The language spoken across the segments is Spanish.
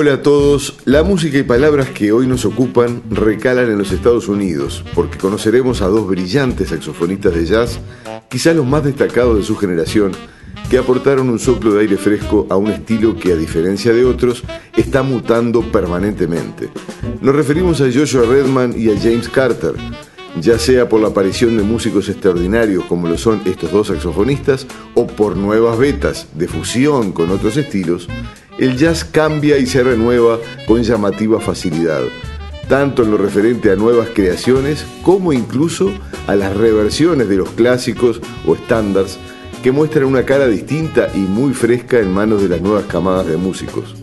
Hola a todos, la música y palabras que hoy nos ocupan recalan en los Estados Unidos, porque conoceremos a dos brillantes saxofonistas de jazz, quizás los más destacados de su generación, que aportaron un soplo de aire fresco a un estilo que, a diferencia de otros, está mutando permanentemente. Nos referimos a Joshua Redman y a James Carter, ya sea por la aparición de músicos extraordinarios como lo son estos dos saxofonistas, o por nuevas vetas de fusión con otros estilos, el jazz cambia y se renueva con llamativa facilidad, tanto en lo referente a nuevas creaciones como incluso a las reversiones de los clásicos o estándares que muestran una cara distinta y muy fresca en manos de las nuevas camadas de músicos.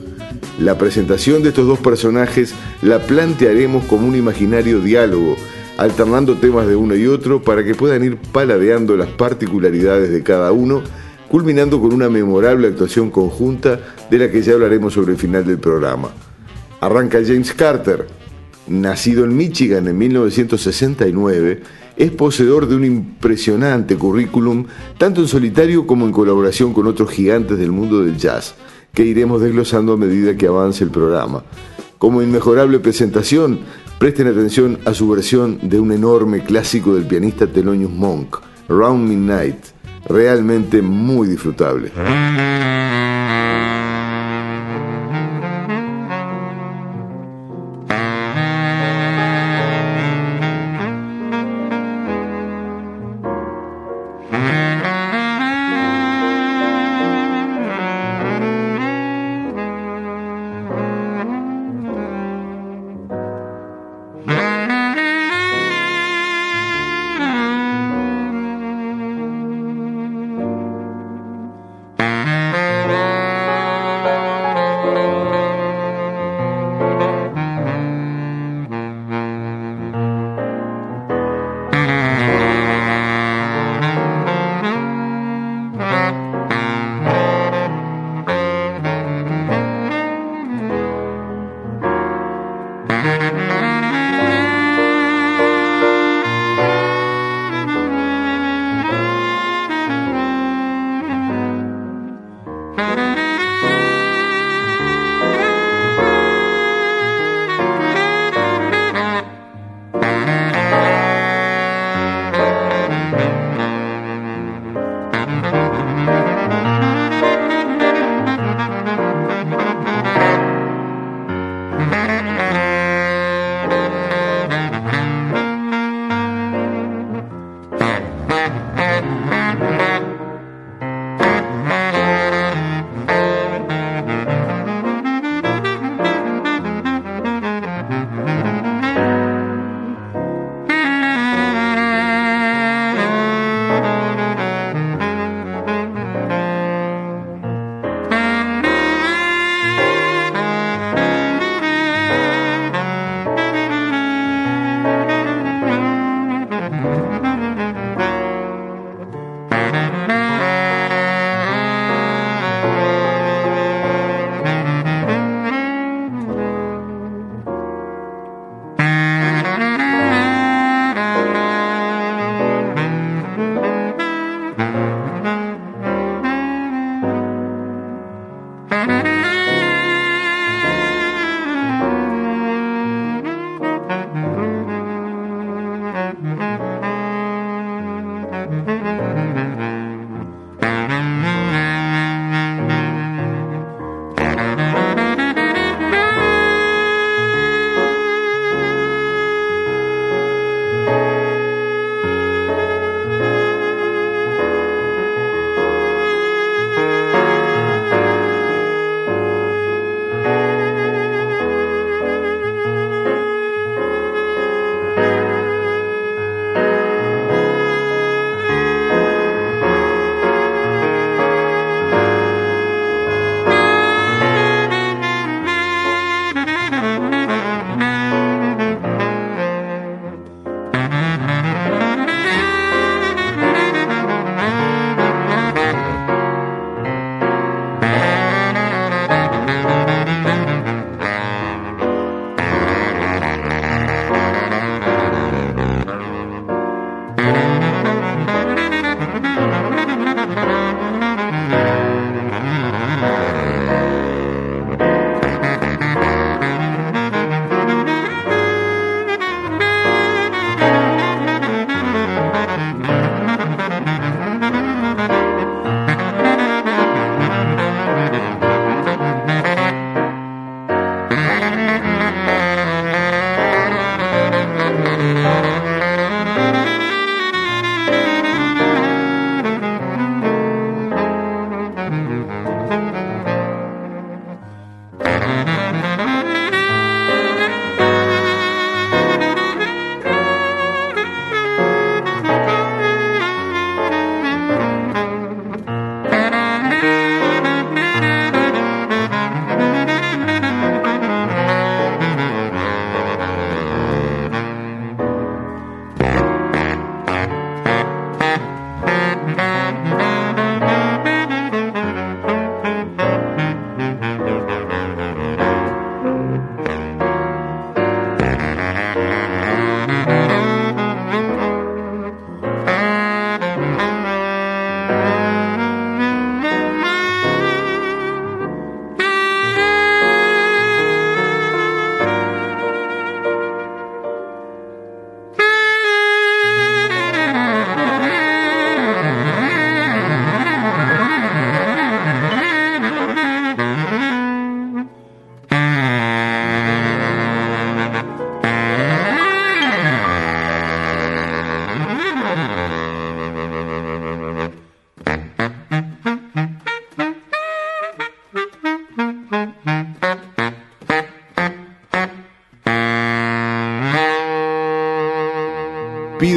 La presentación de estos dos personajes la plantearemos como un imaginario diálogo, alternando temas de uno y otro para que puedan ir paladeando las particularidades de cada uno culminando con una memorable actuación conjunta de la que ya hablaremos sobre el final del programa. Arranca James Carter, nacido en Michigan en 1969, es poseedor de un impresionante currículum, tanto en solitario como en colaboración con otros gigantes del mundo del jazz, que iremos desglosando a medida que avance el programa. Como inmejorable presentación, presten atención a su versión de un enorme clásico del pianista Thelonious Monk, Round Midnight realmente muy disfrutable.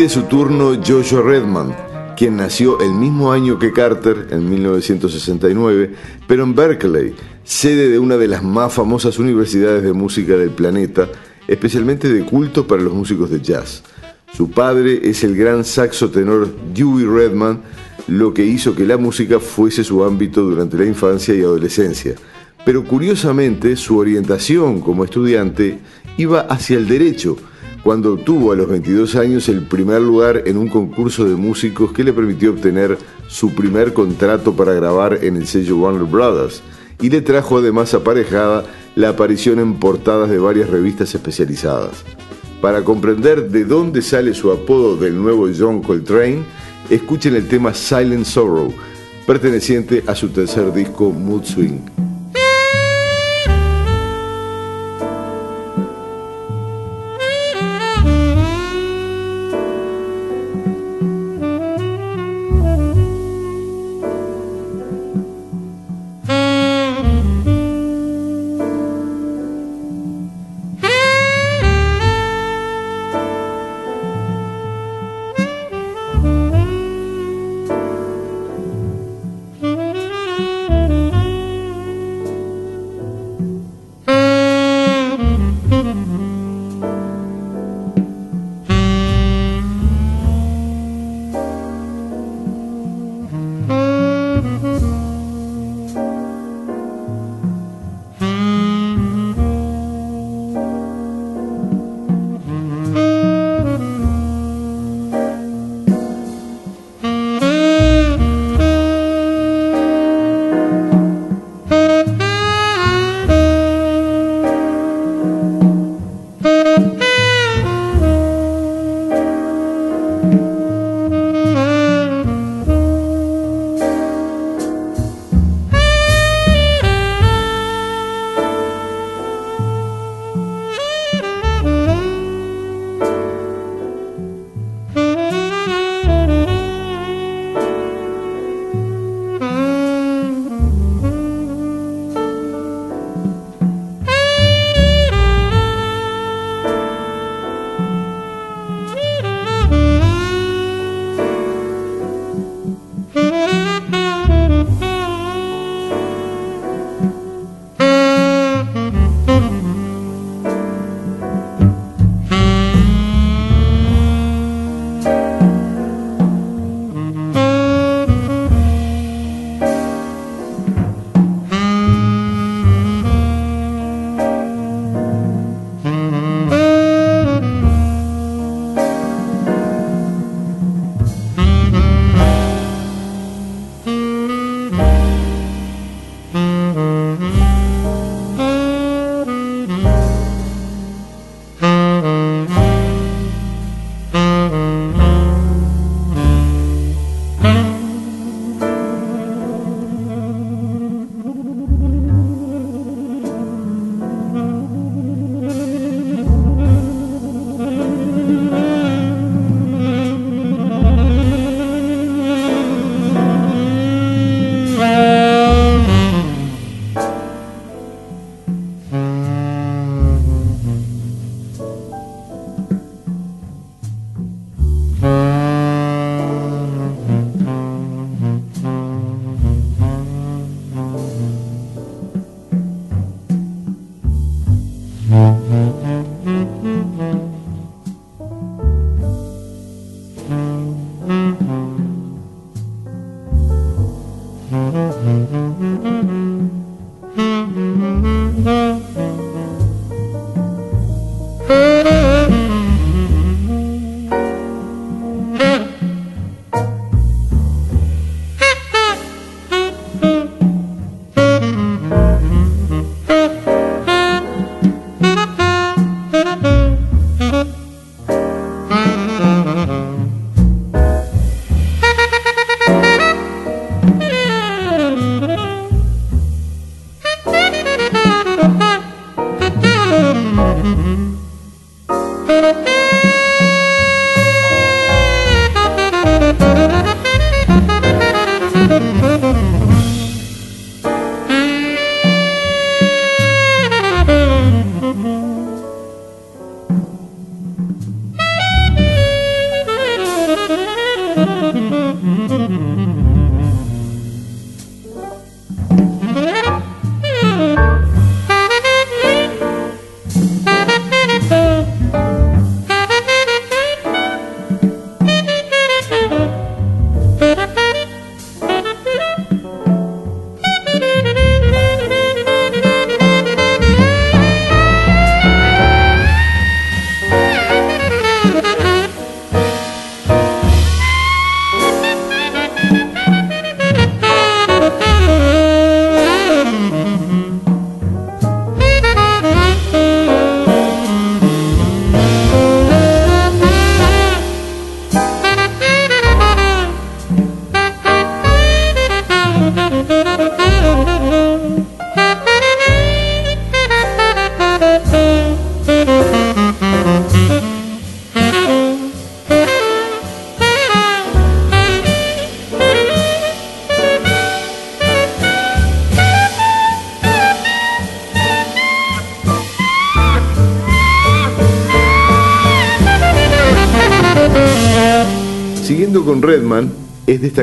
Su turno Joshua Redman, quien nació el mismo año que Carter, en 1969, pero en Berkeley, sede de una de las más famosas universidades de música del planeta, especialmente de culto para los músicos de jazz. Su padre es el gran saxo tenor Dewey Redman, lo que hizo que la música fuese su ámbito durante la infancia y adolescencia. Pero curiosamente, su orientación como estudiante iba hacia el derecho, cuando obtuvo a los 22 años el primer lugar en un concurso de músicos que le permitió obtener su primer contrato para grabar en el sello Warner Brothers y le trajo además aparejada la aparición en portadas de varias revistas especializadas. Para comprender de dónde sale su apodo del nuevo John Coltrane, escuchen el tema Silent Sorrow, perteneciente a su tercer disco Mood Swing.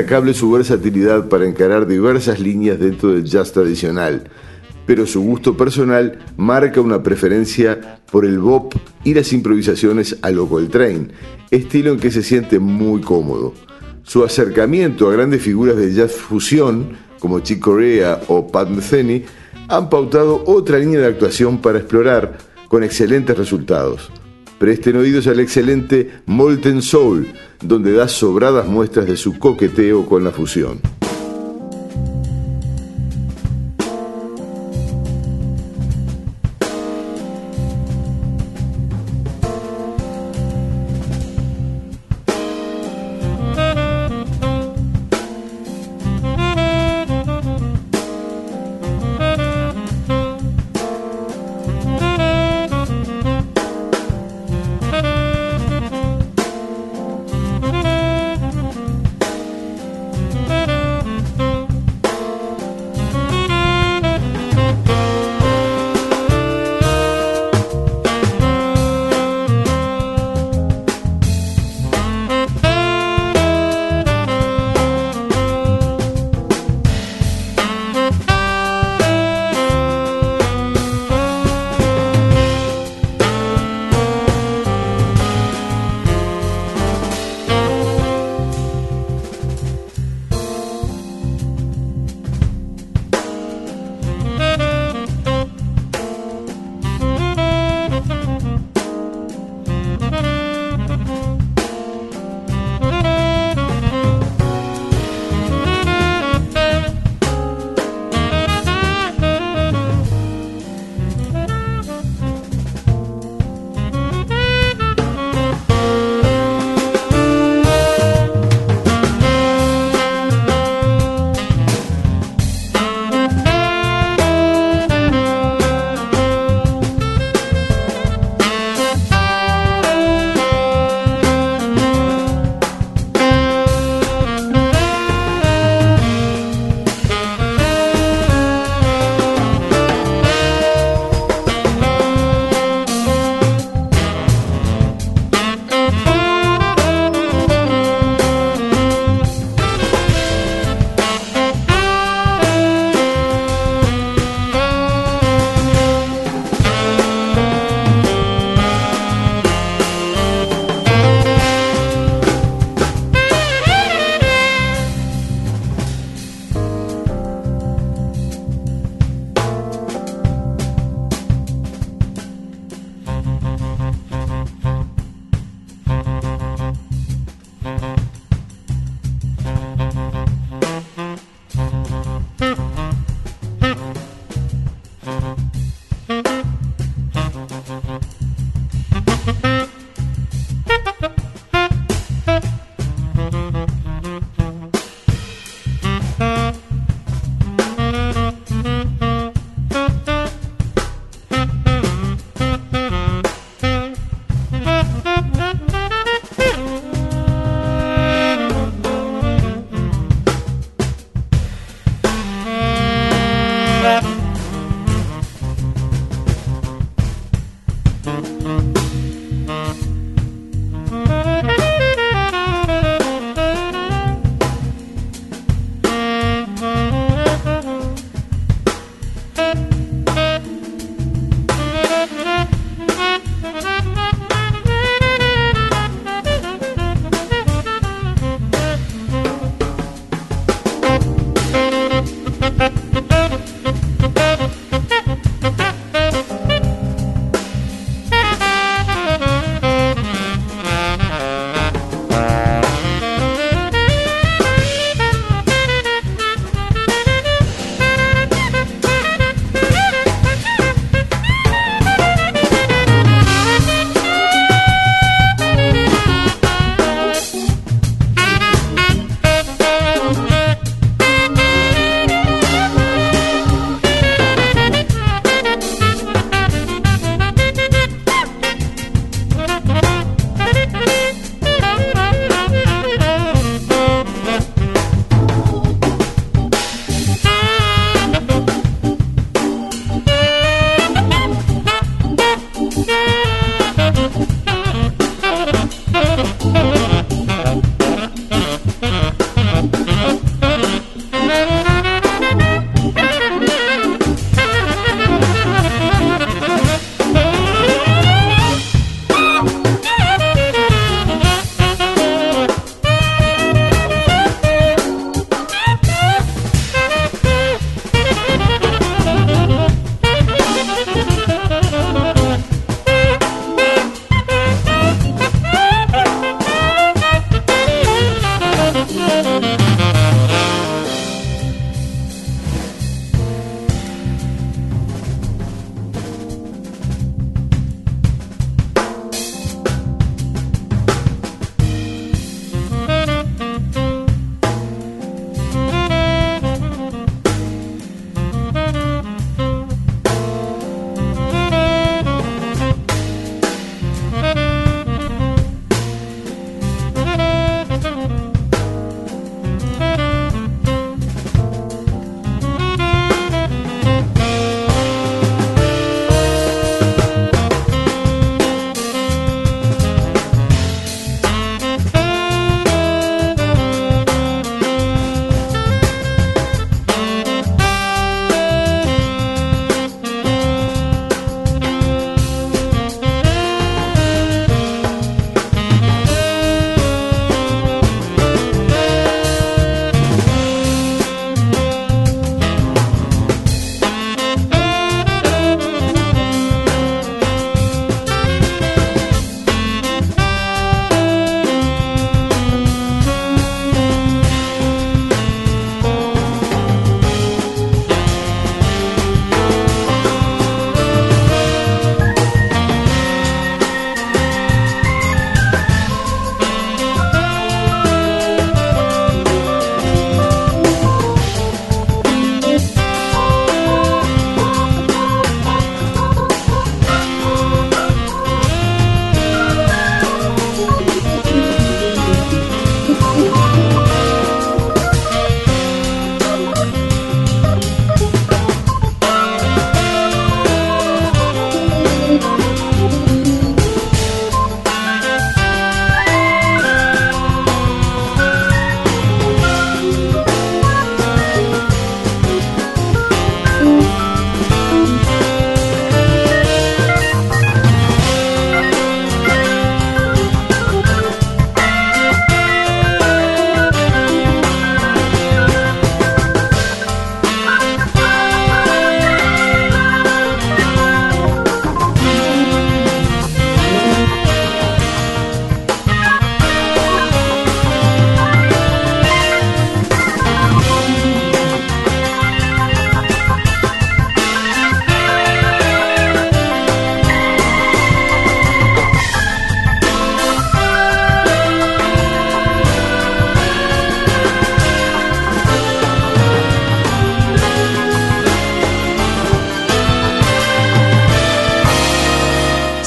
Destacable su versatilidad para encarar diversas líneas dentro del jazz tradicional, pero su gusto personal marca una preferencia por el bop y las improvisaciones a lo Coltrane, estilo en que se siente muy cómodo. Su acercamiento a grandes figuras de jazz fusión, como Chick Corea o Pat Metheny, han pautado otra línea de actuación para explorar con excelentes resultados. Presten oídos al excelente Molten Soul, donde da sobradas muestras de su coqueteo con la fusión.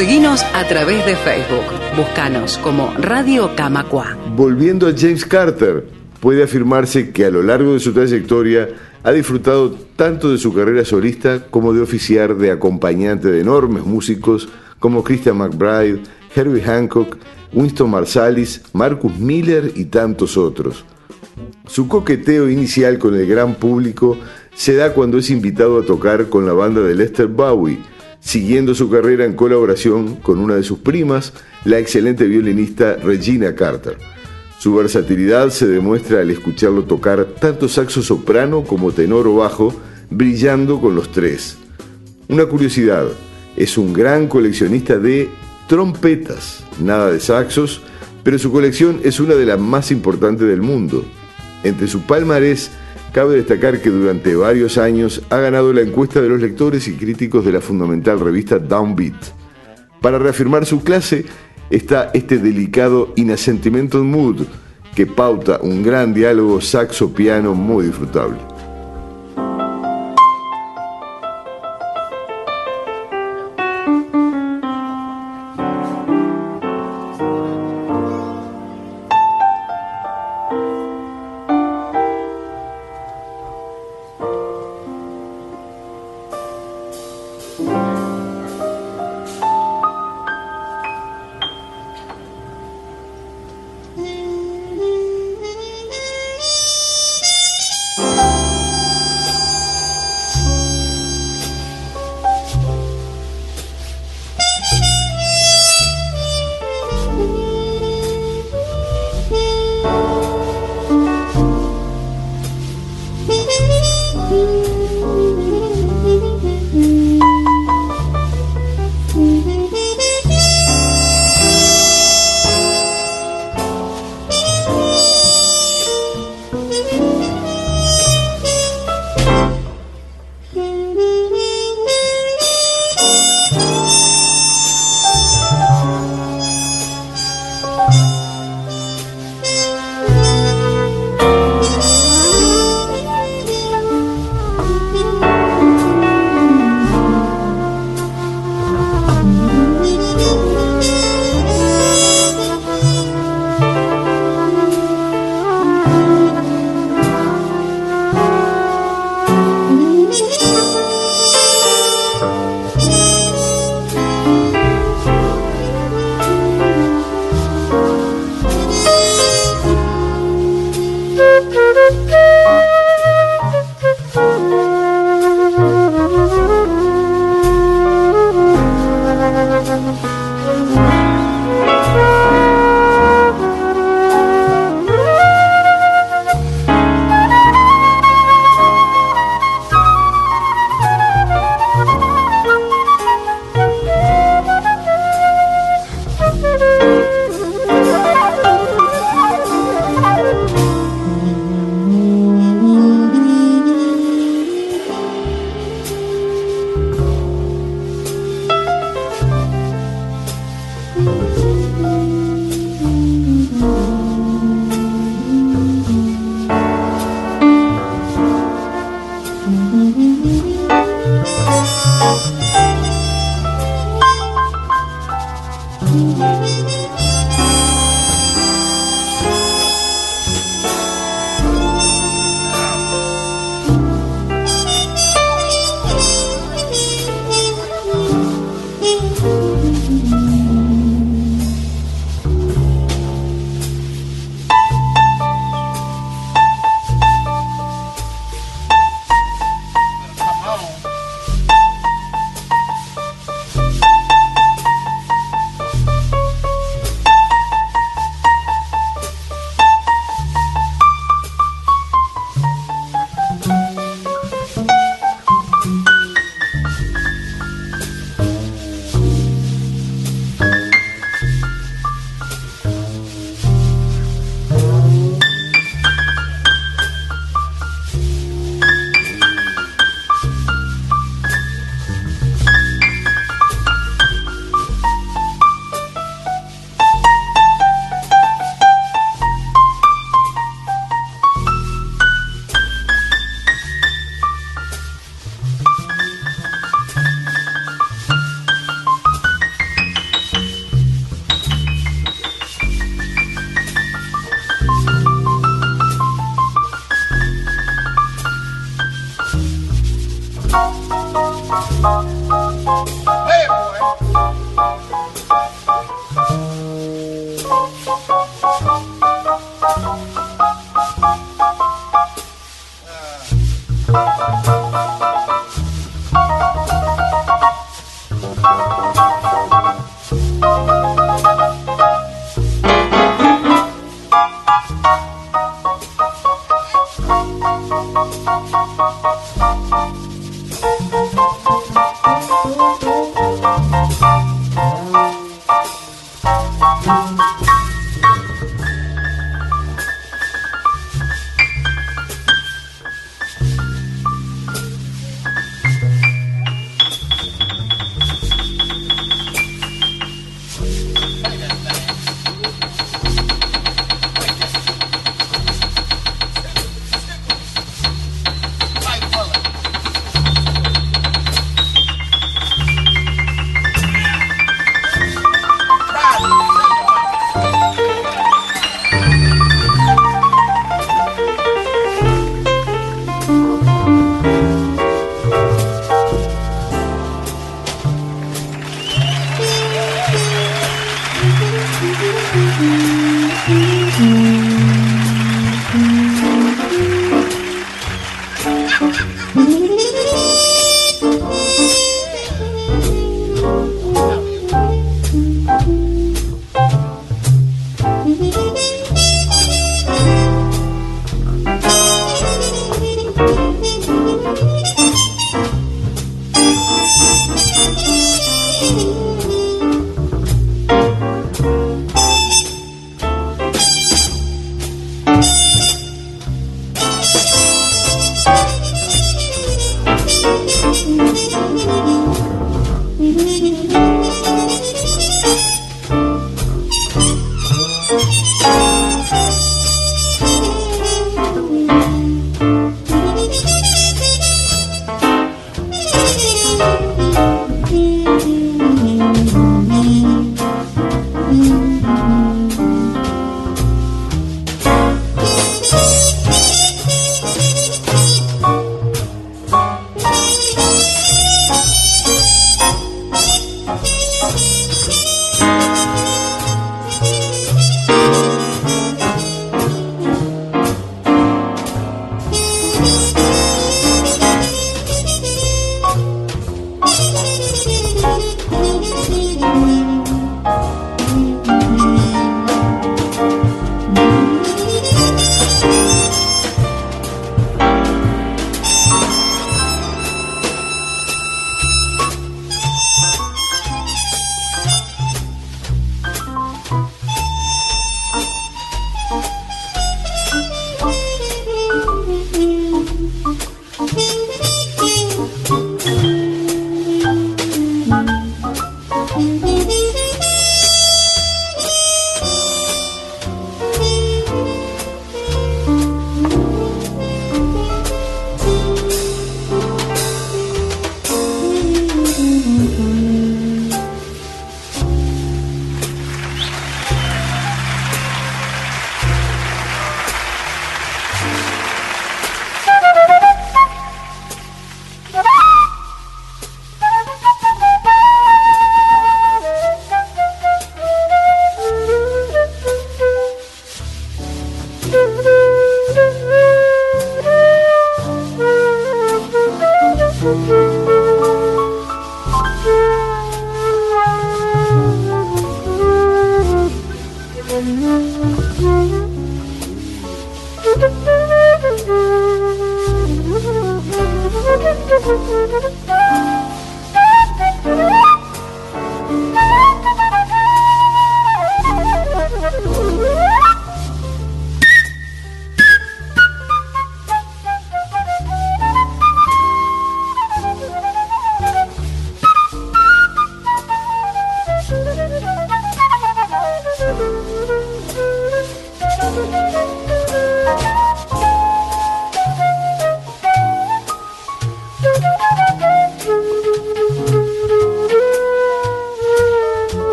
Seguinos a través de Facebook. Búscanos como Radio Camacua. Volviendo a James Carter, puede afirmarse que a lo largo de su trayectoria ha disfrutado tanto de su carrera solista como de oficiar de acompañante de enormes músicos como Christian McBride, Herbie Hancock, Winston Marsalis, Marcus Miller y tantos otros. Su coqueteo inicial con el gran público se da cuando es invitado a tocar con la banda de Lester Bowie, siguiendo su carrera en colaboración con una de sus primas, la excelente violinista Regina Carter. Su versatilidad se demuestra al escucharlo tocar tanto saxo soprano como tenor o bajo, brillando con los tres. Una curiosidad, es un gran coleccionista de trompetas, nada de saxos, pero su colección es una de las más importantes del mundo. Entre su palmarés, cabe destacar que durante varios años ha ganado la encuesta de los lectores y críticos de la fundamental revista Downbeat. Para reafirmar su clase está este delicado In a Sentimental Mood, que pauta un gran diálogo saxo-piano muy disfrutable.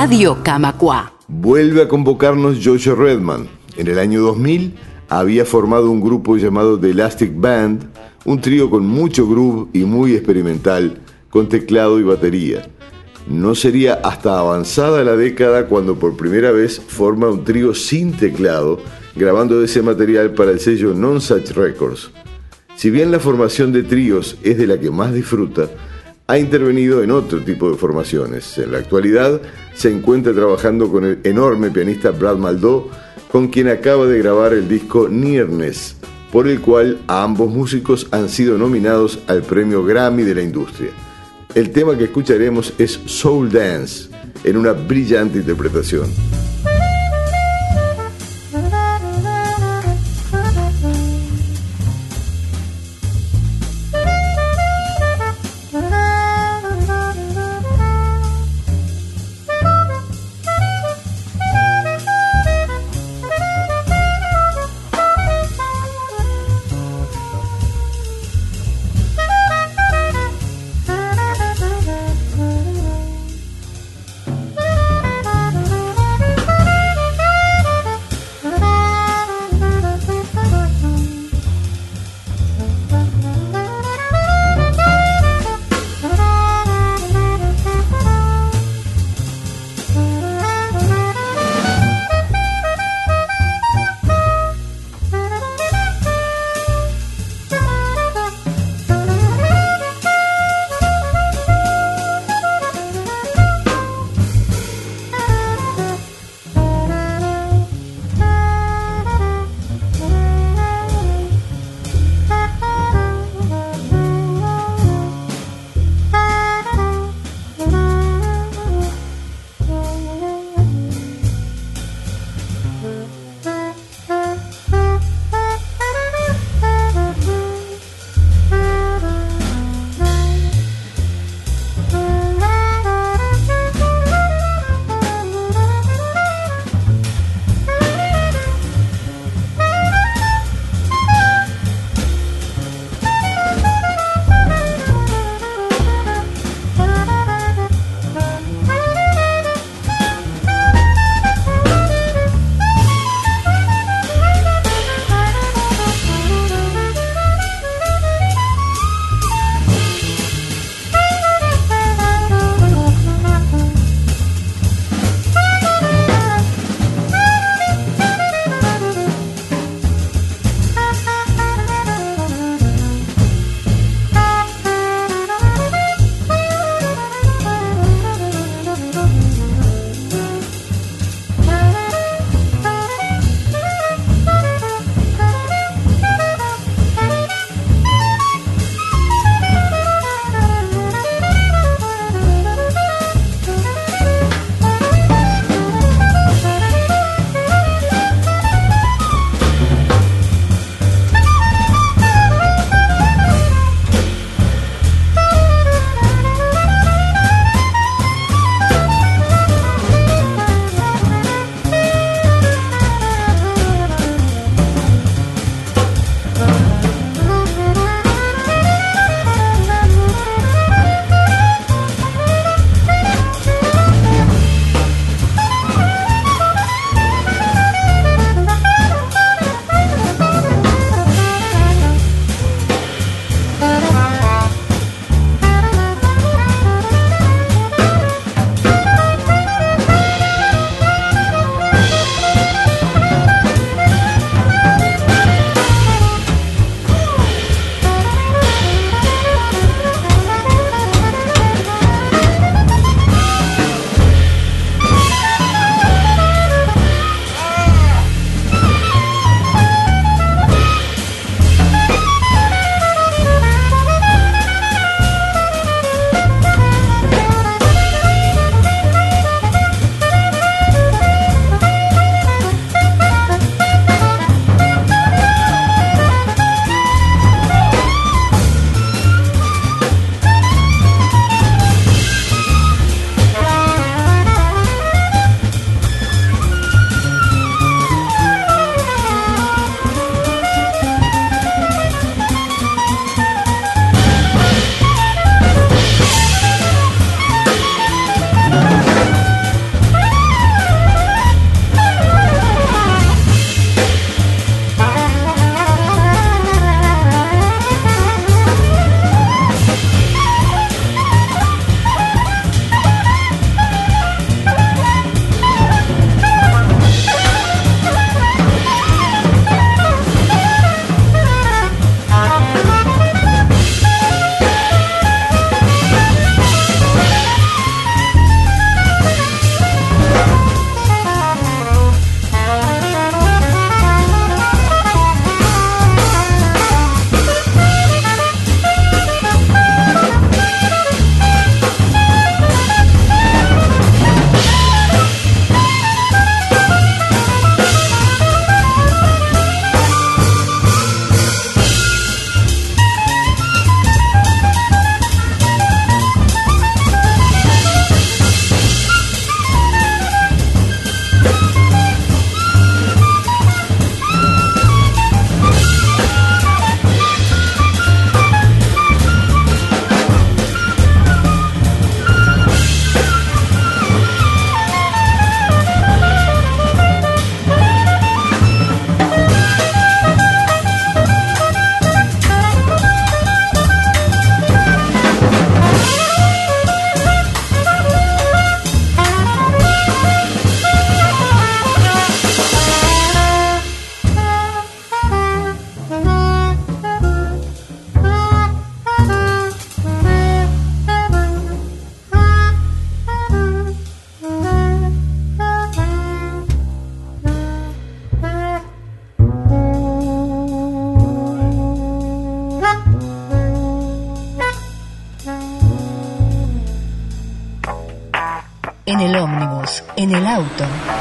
Radio Camacua. Vuelve a convocarnos Joshua Redman. En el año 2000 había formado un grupo llamado The Elastic Band, un trío con mucho groove y muy experimental, con teclado y batería. No sería hasta avanzada la década cuando por primera vez forma un trío sin teclado, grabando ese material para el sello Non Such Records. Si bien la formación de tríos es de la que más disfruta, ha intervenido en otro tipo de formaciones. En la actualidad se encuentra trabajando con el enorme pianista Brad Maldó, con quien acaba de grabar el disco Nearness, por el cual ambos músicos han sido nominados al premio Grammy de la industria. El tema que escucharemos es Soul Dance, en una brillante interpretación.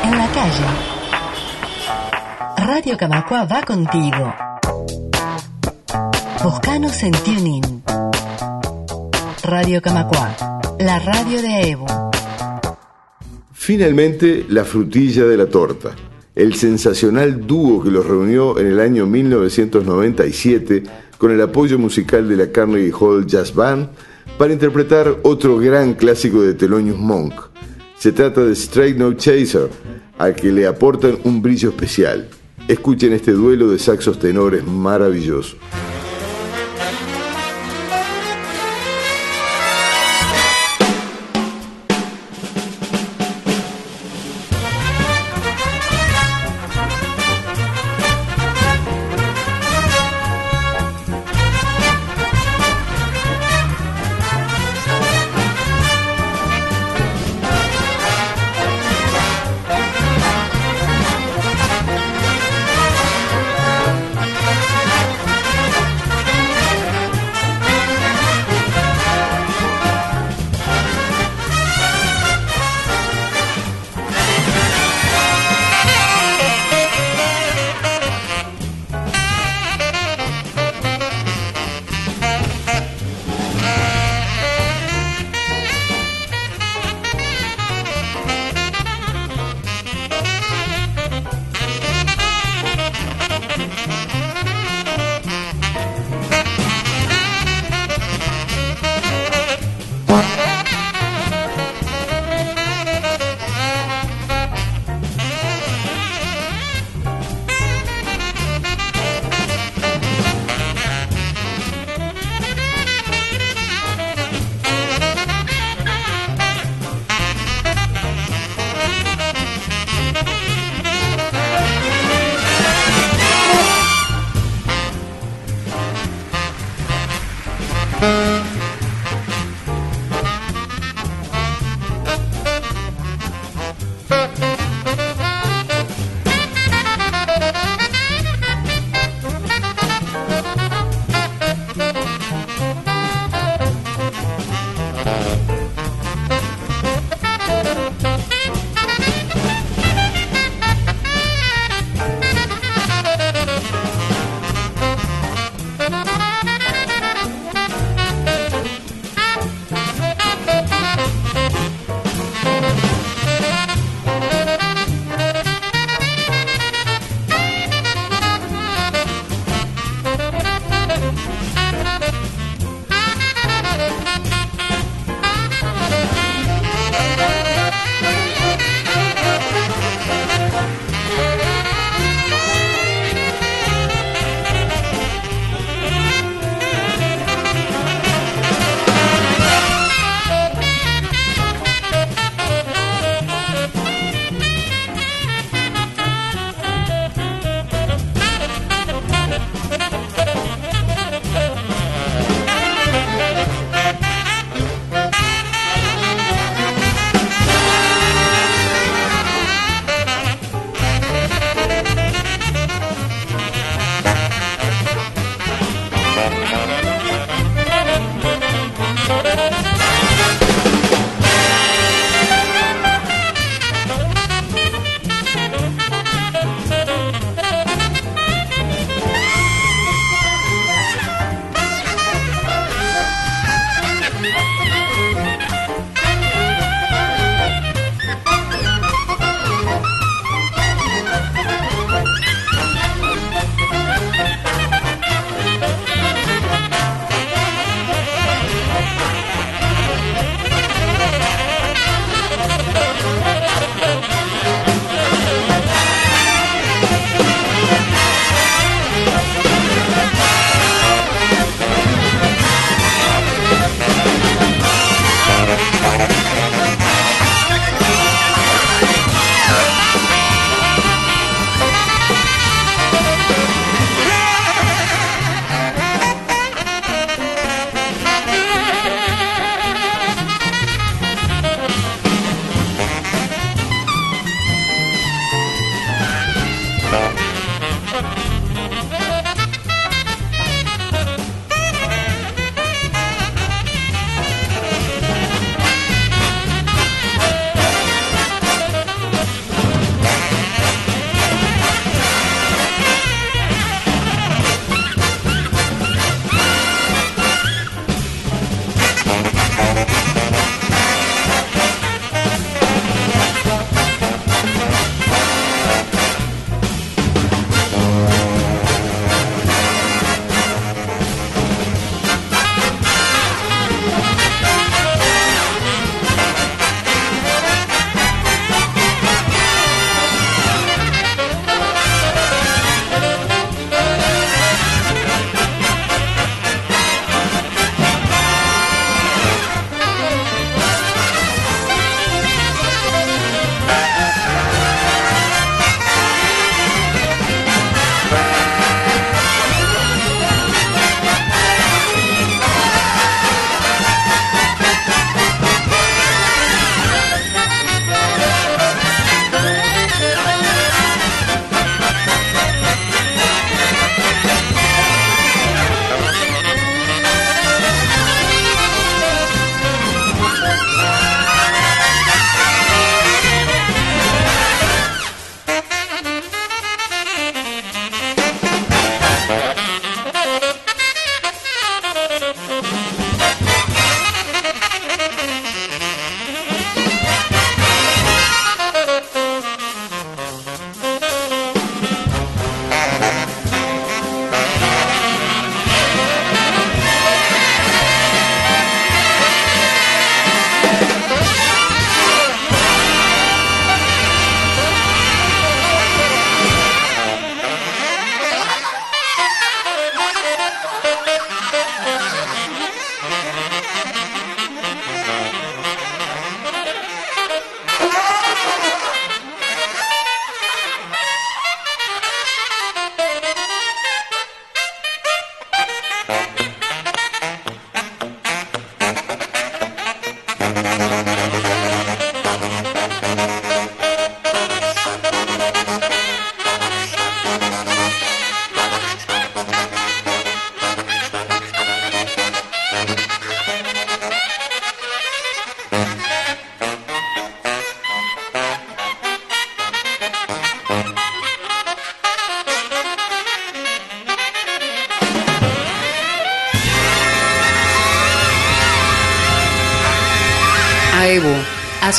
En la calle. Radio Camacua va contigo. Buscanos en TuneIn. Radio Camacua, la radio de Evo. Finalmente, la frutilla de la torta. El sensacional dúo que los reunió en el año 1997 con el apoyo musical de la Carnegie Hall Jazz Band para interpretar otro gran clásico de Thelonious Monk. Se trata de Straight No Chaser, al que le aportan un brillo especial. Escuchen este duelo de saxos tenores maravilloso.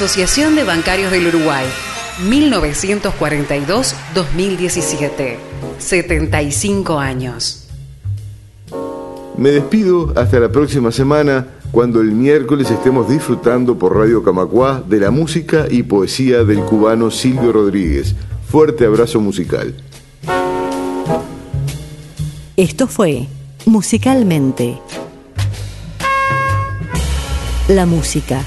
Asociación de Bancarios del Uruguay, 1942-2017, 75 años. Me despido hasta la próxima semana cuando el miércoles estemos disfrutando por Radio Camacuá de la música y poesía del cubano Silvio Rodríguez. Fuerte abrazo musical. Esto fue Musicalmente. La música,